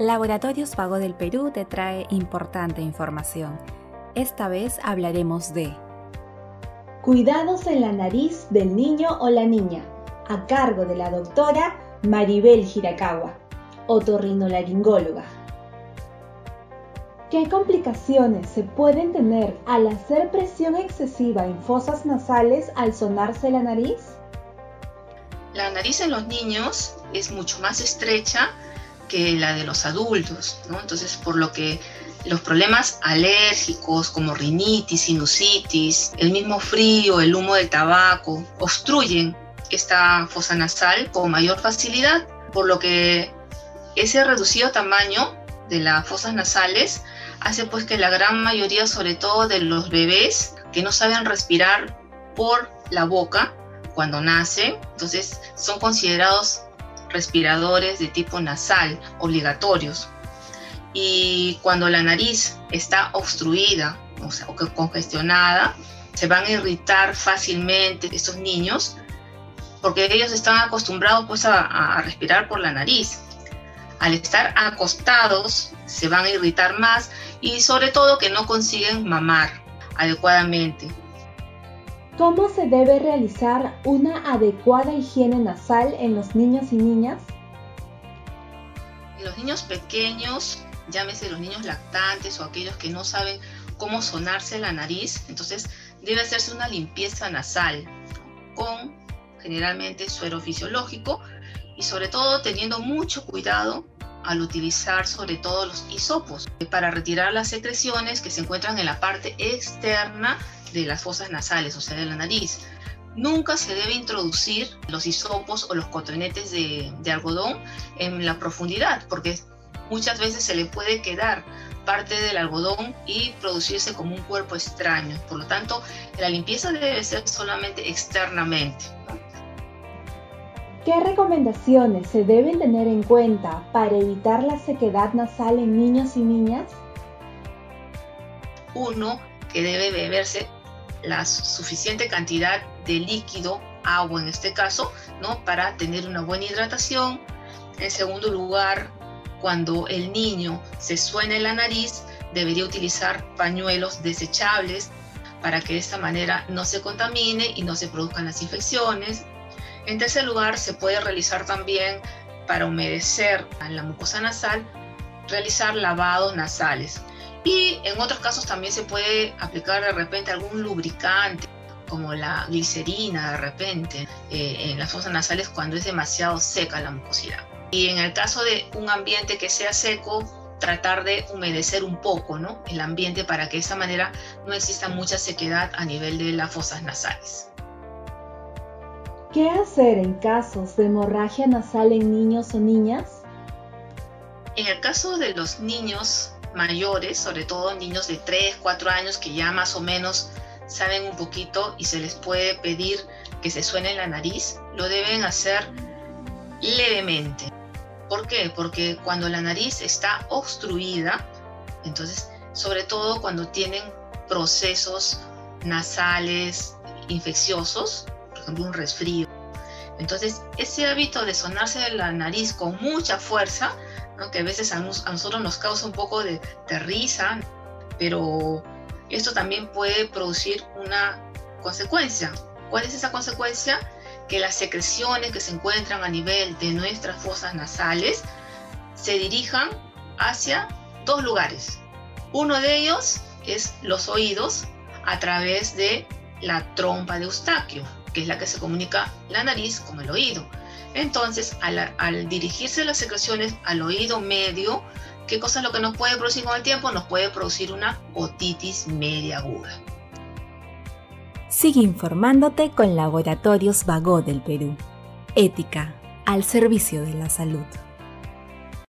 Laboratorios Pago del Perú te trae importante información. Esta vez hablaremos de Cuidados en la nariz del niño o la niña, a cargo de la doctora Maribel Hirakawa, otorrinolaringóloga. ¿Qué complicaciones se pueden tener al hacer presión excesiva en fosas nasales al sonarse la nariz? La nariz en los niños es mucho más estrecha que la de los adultos, ¿no? Entonces, por lo que los problemas alérgicos como rinitis, sinusitis, el mismo frío, el humo del tabaco, obstruyen esta fosa nasal con mayor facilidad, por lo que ese reducido tamaño de las fosas nasales hace pues que la gran mayoría, sobre todo de los bebés que no saben respirar por la boca cuando nacen, entonces son considerados respiradores de tipo nasal obligatorios. Y cuando la nariz está obstruida o, sea, congestionada, se van a irritar fácilmente estos niños porque ellos están acostumbrados pues a, a respirar por la nariz. Al estar acostados se van a irritar más y sobre todo que no consiguen mamar adecuadamente. ¿Cómo se debe realizar una adecuada higiene nasal en los niños y niñas? Los niños pequeños, llámese los niños lactantes o aquellos que no saben cómo sonarse la nariz, entonces debe hacerse una limpieza nasal con generalmente suero fisiológico y sobre todo teniendo mucho cuidado al utilizar sobre todo los hisopos para retirar las secreciones que se encuentran en la parte externa de las fosas nasales, o sea, de la nariz. Nunca se debe introducir los hisopos o los cotonetes de, algodón en la profundidad, porque muchas veces se le puede quedar parte del algodón y producirse como un cuerpo extraño. Por lo tanto, la limpieza debe ser solamente externamente. ¿Qué recomendaciones se deben tener en cuenta para evitar la sequedad nasal en niños y niñas? Uno, que debe beberse la suficiente cantidad de líquido, agua en este caso, ¿no? para tener una buena hidratación. En segundo lugar, cuando el niño se suena en la nariz, debería utilizar pañuelos desechables para que de esta manera no se contamine y no se produzcan las infecciones. En tercer lugar, se puede realizar también para humedecer la mucosa nasal, realizar lavados nasales. Y en otros casos también se puede aplicar de repente algún lubricante, como la glicerina de repente, eh, en las fosas nasales cuando es demasiado seca la mucosidad. Y en el caso de un ambiente que sea seco, tratar de humedecer un poco ¿no? el ambiente para que de esa manera no exista mucha sequedad a nivel de las fosas nasales. ¿Qué hacer en casos de hemorragia nasal en niños o niñas? En el caso de los niños mayores, sobre todo niños de 3, 4 años que ya más o menos saben un poquito y se les puede pedir que se suene la nariz, lo deben hacer levemente. ¿Por qué? Porque cuando la nariz está obstruida, entonces, sobre todo cuando tienen procesos nasales infecciosos, por ejemplo un resfrío, entonces ese hábito de sonarse la nariz con mucha fuerza que a veces a, nosotros nos causa un poco de, de risa, pero esto también puede producir una consecuencia. ¿Cuál es esa consecuencia? Que las secreciones que se encuentran a nivel de nuestras fosas nasales se dirijan hacia dos lugares. Uno de ellos es los oídos a través de la trompa de Eustaquio, que es la que se comunica la nariz con el oído. Entonces, al, dirigirse las secreciones al oído medio, ¿qué cosa es lo que nos puede producir con el tiempo? Nos puede producir una otitis media aguda. Sigue informándote con Laboratorios Vago del Perú. Ética al servicio de la salud.